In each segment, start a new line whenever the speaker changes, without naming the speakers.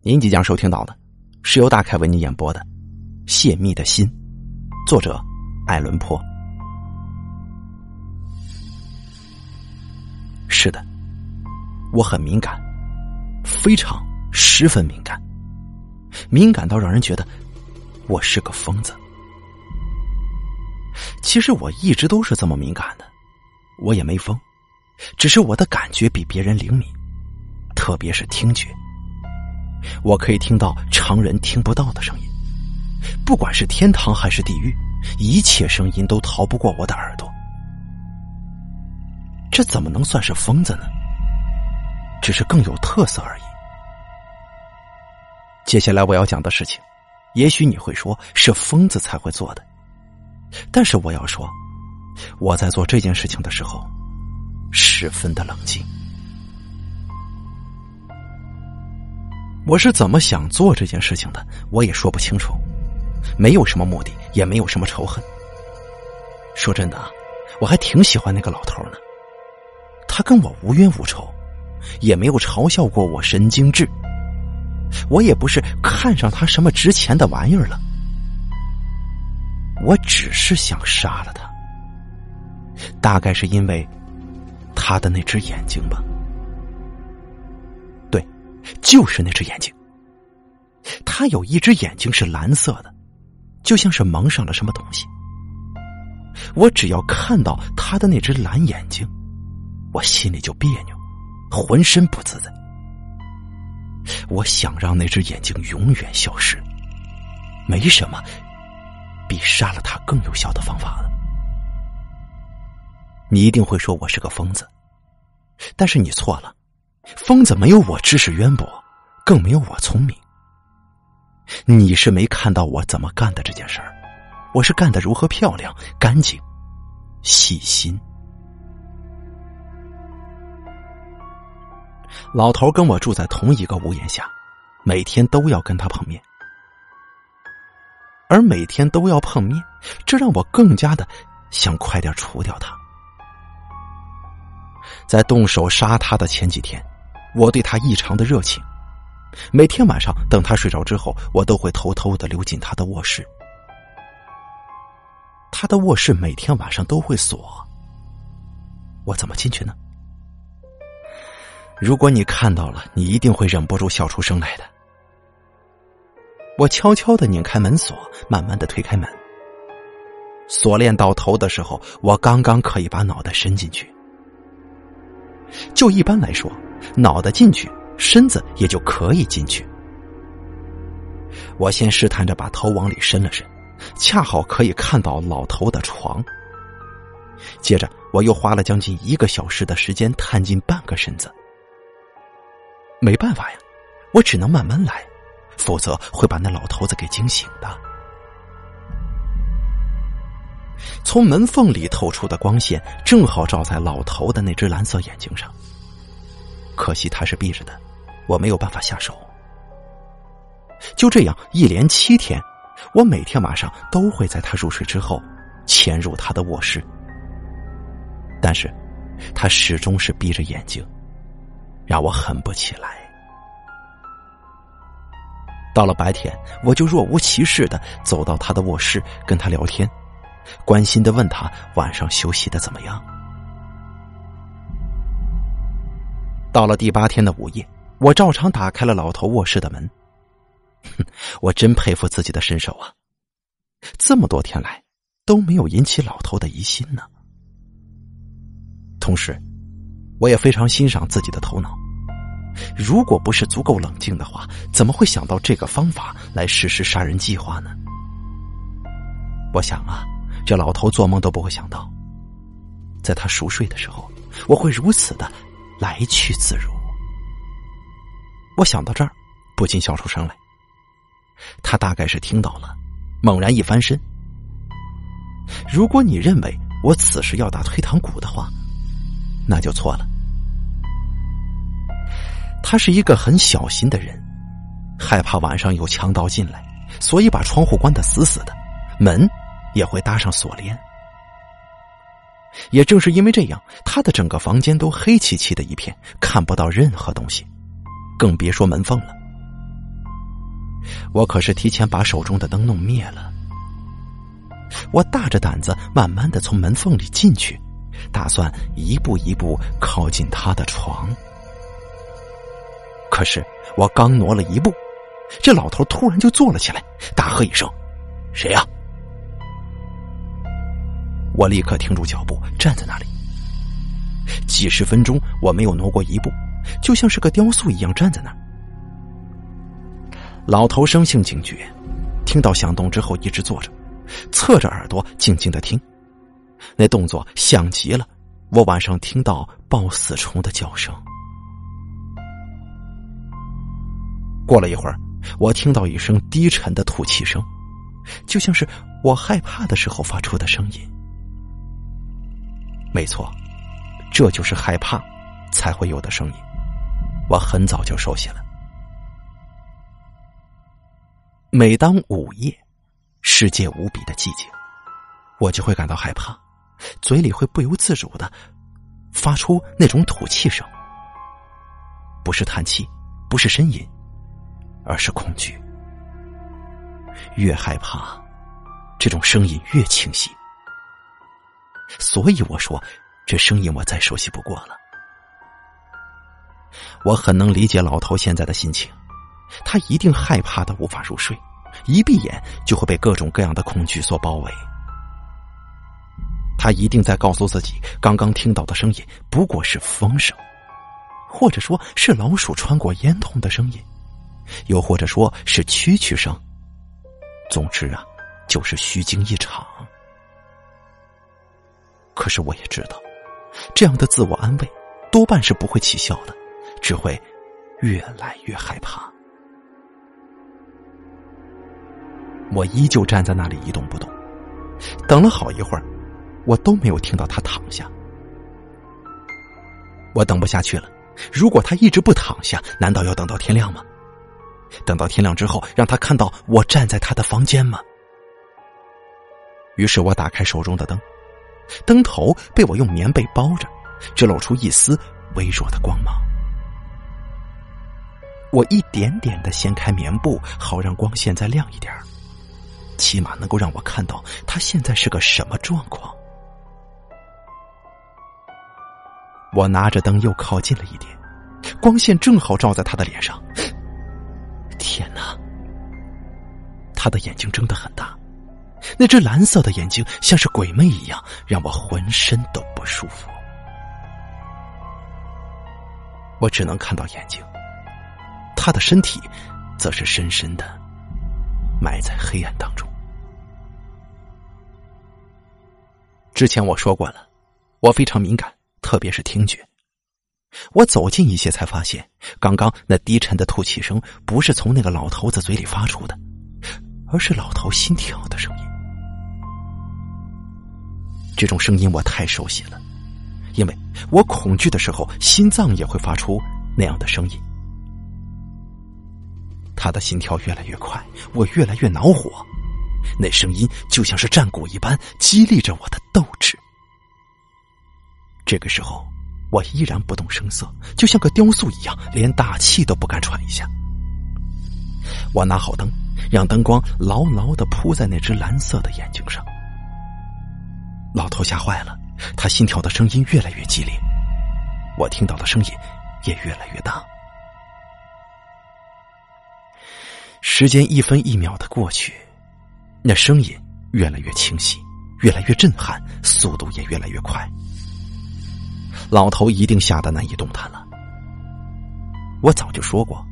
您即将收听到的，是由大凯为您演播的《泄密的心》，作者艾伦坡。是的，我很敏感，非常十分敏感，敏感到让人觉得我是个疯子。其实我一直都是这么敏感的，我也没疯，只是我的感觉比别人灵敏，特别是听觉。我可以听到常人听不到的声音，不管是天堂还是地狱，一切声音都逃不过我的耳朵。这怎么能算是疯子呢？只是更有特色而已。接下来我要讲的事情，也许你会说是疯子才会做的，但是我要说，我在做这件事情的时候，十分的冷静。我是怎么想做这件事情的，我也说不清楚，没有什么目的，也没有什么仇恨。说真的，我还挺喜欢那个老头呢。他跟我无冤无仇，也没有嘲笑过我神经质。我也不是看上他什么值钱的玩意儿了，我只是想杀了他。大概是因为他的那只眼睛吧。就是那只眼睛，他有一只眼睛是蓝色的，就像是蒙上了什么东西。我只要看到他的那只蓝眼睛，我心里就别扭，浑身不自在。我想让那只眼睛永远消失，没什么比杀了他更有效的方法了。你一定会说我是个疯子，但是你错了。疯子没有我知识渊博，更没有我聪明。你是没看到我怎么干的这件事儿，我是干的如何漂亮、干净、细心。老头跟我住在同一个屋檐下，每天都要跟他碰面，而每天都要碰面，这让我更加的想快点除掉他。在动手杀他的前几天。我对他异常的热情，每天晚上等他睡着之后，我都会偷偷的溜进他的卧室。他的卧室每天晚上都会锁，我怎么进去呢？如果你看到了，你一定会忍不住笑出声来的。我悄悄的拧开门锁，慢慢的推开门。锁链到头的时候，我刚刚可以把脑袋伸进去。就一般来说。脑袋进去，身子也就可以进去。我先试探着把头往里伸了伸，恰好可以看到老头的床。接着，我又花了将近一个小时的时间探进半个身子。没办法呀，我只能慢慢来，否则会把那老头子给惊醒的。从门缝里透出的光线正好照在老头的那只蓝色眼睛上。可惜他是闭着的，我没有办法下手。就这样一连七天，我每天晚上都会在他入睡之后潜入他的卧室，但是，他始终是闭着眼睛，让我狠不起来。到了白天，我就若无其事的走到他的卧室，跟他聊天，关心的问他晚上休息的怎么样。到了第八天的午夜，我照常打开了老头卧室的门。哼，我真佩服自己的身手啊！这么多天来都没有引起老头的疑心呢。同时，我也非常欣赏自己的头脑。如果不是足够冷静的话，怎么会想到这个方法来实施杀人计划呢？我想啊，这老头做梦都不会想到，在他熟睡的时候，我会如此的。来去自如，我想到这儿，不禁笑出声来。他大概是听到了，猛然一翻身。如果你认为我此时要打退堂鼓的话，那就错了。他是一个很小心的人，害怕晚上有强盗进来，所以把窗户关得死死的，门也会搭上锁链。也正是因为这样，他的整个房间都黑漆漆的一片，看不到任何东西，更别说门缝了。我可是提前把手中的灯弄灭了。我大着胆子，慢慢的从门缝里进去，打算一步一步靠近他的床。可是我刚挪了一步，这老头突然就坐了起来，大喝一声：“谁呀？”我立刻停住脚步，站在那里。几十分钟，我没有挪过一步，就像是个雕塑一样站在那儿。老头生性警觉，听到响动之后一直坐着，侧着耳朵静静的听。那动作像极了我晚上听到抱死虫的叫声。过了一会儿，我听到一声低沉的吐气声，就像是我害怕的时候发出的声音。没错，这就是害怕才会有的声音。我很早就熟悉了。每当午夜，世界无比的寂静，我就会感到害怕，嘴里会不由自主的发出那种吐气声，不是叹气，不是呻吟，而是恐惧。越害怕，这种声音越清晰。所以我说，这声音我再熟悉不过了。我很能理解老头现在的心情，他一定害怕的无法入睡，一闭眼就会被各种各样的恐惧所包围。他一定在告诉自己，刚刚听到的声音不过是风声，或者说是老鼠穿过烟筒的声音，又或者说是蛐蛐声。总之啊，就是虚惊一场。可是我也知道，这样的自我安慰多半是不会起效的，只会越来越害怕。我依旧站在那里一动不动，等了好一会儿，我都没有听到他躺下。我等不下去了，如果他一直不躺下，难道要等到天亮吗？等到天亮之后，让他看到我站在他的房间吗？于是我打开手中的灯。灯头被我用棉被包着，只露出一丝微弱的光芒。我一点点的掀开棉布，好让光线再亮一点起码能够让我看到他现在是个什么状况。我拿着灯又靠近了一点，光线正好照在他的脸上。天哪！他的眼睛睁得很大。那只蓝色的眼睛像是鬼魅一样，让我浑身都不舒服。我只能看到眼睛，他的身体则是深深的埋在黑暗当中。之前我说过了，我非常敏感，特别是听觉。我走近一些，才发现刚刚那低沉的吐气声不是从那个老头子嘴里发出的，而是老头心跳的声音。这种声音我太熟悉了，因为我恐惧的时候，心脏也会发出那样的声音。他的心跳越来越快，我越来越恼火，那声音就像是战鼓一般，激励着我的斗志。这个时候，我依然不动声色，就像个雕塑一样，连大气都不敢喘一下。我拿好灯，让灯光牢牢的铺在那只蓝色的眼睛上。老头吓坏了，他心跳的声音越来越激烈，我听到的声音也越来越大。时间一分一秒的过去，那声音越来越清晰，越来越震撼，速度也越来越快。老头一定吓得难以动弹了。我早就说过，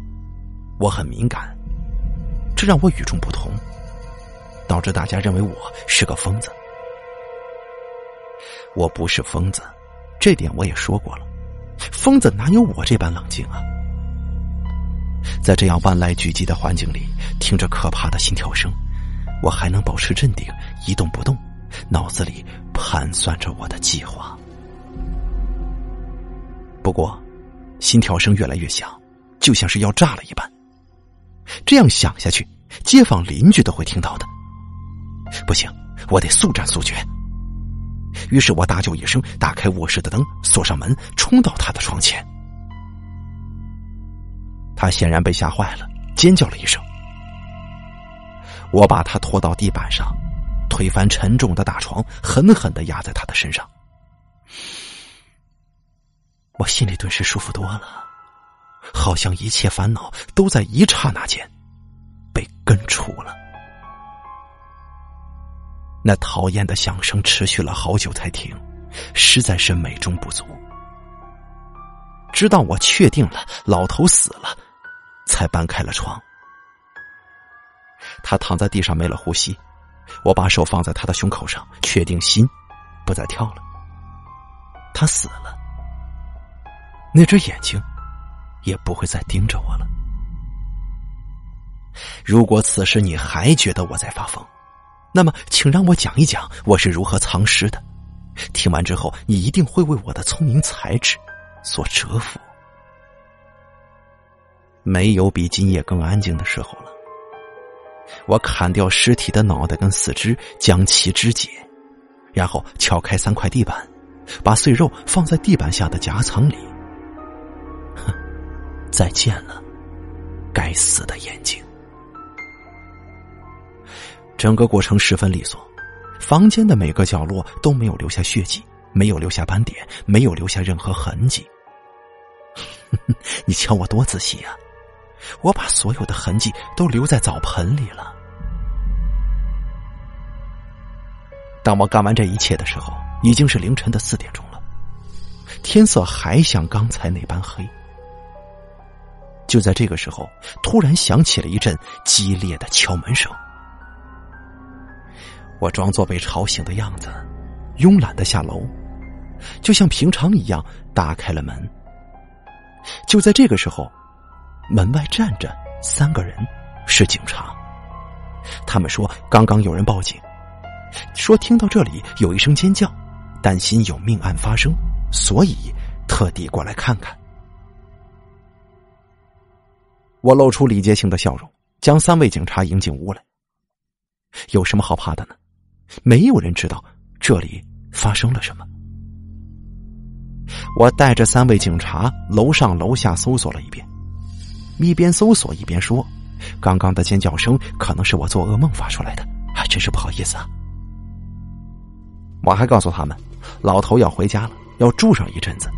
我很敏感，这让我与众不同，导致大家认为我是个疯子。我不是疯子，这点我也说过了。疯子哪有我这般冷静啊？在这样万籁俱寂的环境里，听着可怕的心跳声，我还能保持镇定，一动不动，脑子里盘算着我的计划。不过，心跳声越来越响，就像是要炸了一般。这样想下去，街坊邻居都会听到的。不行，我得速战速决。于是我大叫一声，打开卧室的灯，锁上门，冲到他的床前。他显然被吓坏了，尖叫了一声。我把他拖到地板上，推翻沉重的大床，狠狠的压在他的身上。我心里顿时舒服多了，好像一切烦恼都在一刹那间被根除了。那讨厌的响声持续了好久才停，实在是美中不足。直到我确定了老头死了，才搬开了床。他躺在地上没了呼吸，我把手放在他的胸口上，确定心不再跳了。他死了，那只眼睛也不会再盯着我了。如果此时你还觉得我在发疯，那么请让我讲一讲我是如何藏尸的。听完之后，你一定会为我的聪明才智所折服。没有比今夜更安静的时候了。我砍掉尸体的脑袋跟四肢，将其肢解，然后撬开三块地板，把碎肉放在地板下的夹层里。哼，再见了，该死的眼睛！整个过程十分利索，房间的每个角落都没有留下血迹，没有留下斑点，没有留下任何痕迹。你瞧我多仔细呀！我把所有的痕迹都留在澡盆里了。当我干完这一切的时候，已经是凌晨的四点钟了，天色还像刚才那般黑。就在这个时候，突然响起了一阵激烈的敲门声。我装作被吵醒的样子，慵懒的下楼，就像平常一样打开了门。就在这个时候。门外站着三个人，是警察。他们说刚刚有人报警，说听到这里有一声尖叫，担心有命案发生，所以特地过来看看。我露出礼节性的笑容，将三位警察迎进屋来。有什么好怕的呢？没有人知道这里发生了什么。我带着三位警察楼上楼下搜索了一遍。一边搜索一边说：“刚刚的尖叫声可能是我做噩梦发出来的，还真是不好意思啊。”我还告诉他们，老头要回家了，要住上一阵子。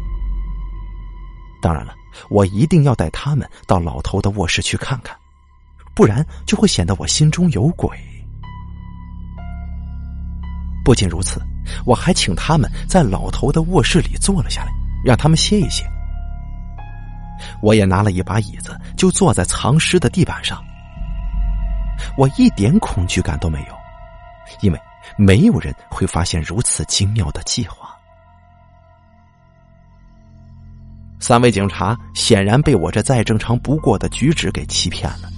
当然了，我一定要带他们到老头的卧室去看看，不然就会显得我心中有鬼。不仅如此，我还请他们在老头的卧室里坐了下来，让他们歇一歇。我也拿了一把椅子，就坐在藏尸的地板上。我一点恐惧感都没有，因为没有人会发现如此精妙的计划。三位警察显然被我这再正常不过的举止给欺骗了，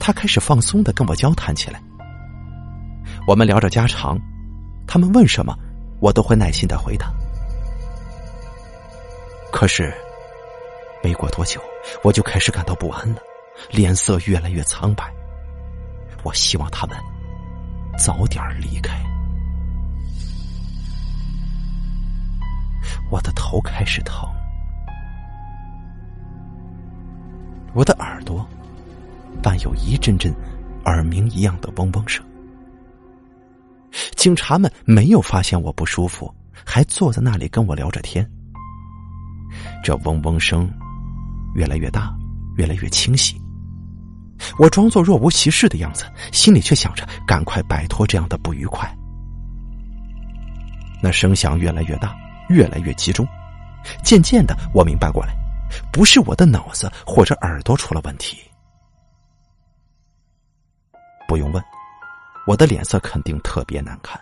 他开始放松的跟我交谈起来。我们聊着家常，他们问什么，我都会耐心的回答。可是。没过多久，我就开始感到不安了，脸色越来越苍白。我希望他们早点离开。我的头开始疼，我的耳朵伴有一阵阵耳鸣一样的嗡嗡声。警察们没有发现我不舒服，还坐在那里跟我聊着天。这嗡嗡声。越来越大，越来越清晰。我装作若无其事的样子，心里却想着赶快摆脱这样的不愉快。那声响越来越大，越来越集中。渐渐的，我明白过来，不是我的脑子或者耳朵出了问题。不用问，我的脸色肯定特别难看。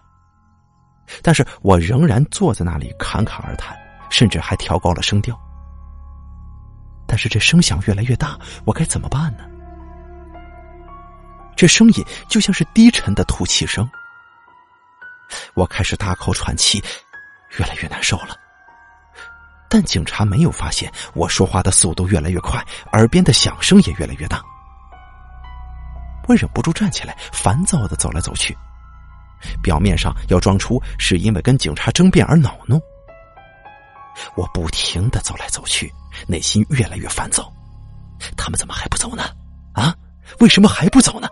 但是我仍然坐在那里侃侃而谈，甚至还调高了声调。但是这声响越来越大，我该怎么办呢？这声音就像是低沉的吐气声，我开始大口喘气，越来越难受了。但警察没有发现我说话的速度越来越快，耳边的响声也越来越大。我忍不住站起来，烦躁的走来走去，表面上要装出是因为跟警察争辩而恼怒。我不停的走来走去。内心越来越烦躁，他们怎么还不走呢？啊，为什么还不走呢？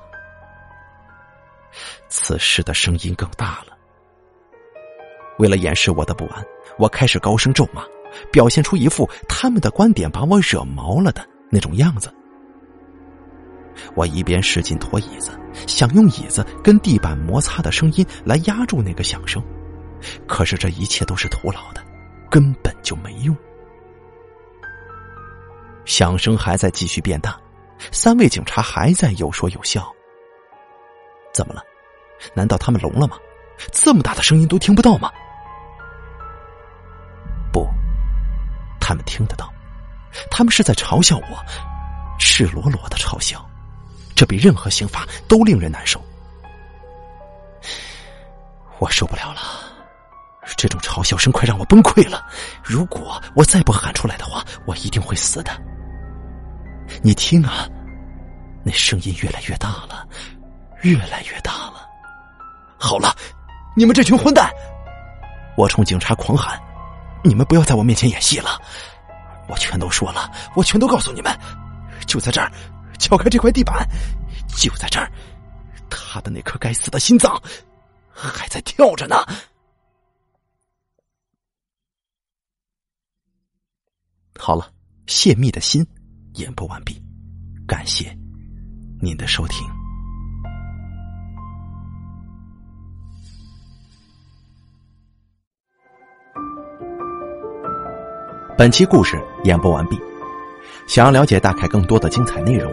此时的声音更大了。为了掩饰我的不安，我开始高声咒骂，表现出一副他们的观点把我惹毛了的那种样子。我一边使劲拖椅子，想用椅子跟地板摩擦的声音来压住那个响声，可是这一切都是徒劳的，根本就没用。响声还在继续变大，三位警察还在有说有笑。怎么了？难道他们聋了吗？这么大的声音都听不到吗？不，他们听得到，他们是在嘲笑我，赤裸裸的嘲笑，这比任何刑罚都令人难受。我受不了了，这种嘲笑声快让我崩溃了。如果我再不喊出来的话，我一定会死的。你听啊，那声音越来越大了，越来越大了。好了，你们这群混蛋！我冲警察狂喊。你们不要在我面前演戏了，我全都说了，我全都告诉你们，就在这儿，撬开这块地板，就在这儿，他的那颗该死的心脏还在跳着呢。好了，泄密的心演播完毕，感谢您的收听。本期故事演播完毕。想要了解大凯更多的精彩内容，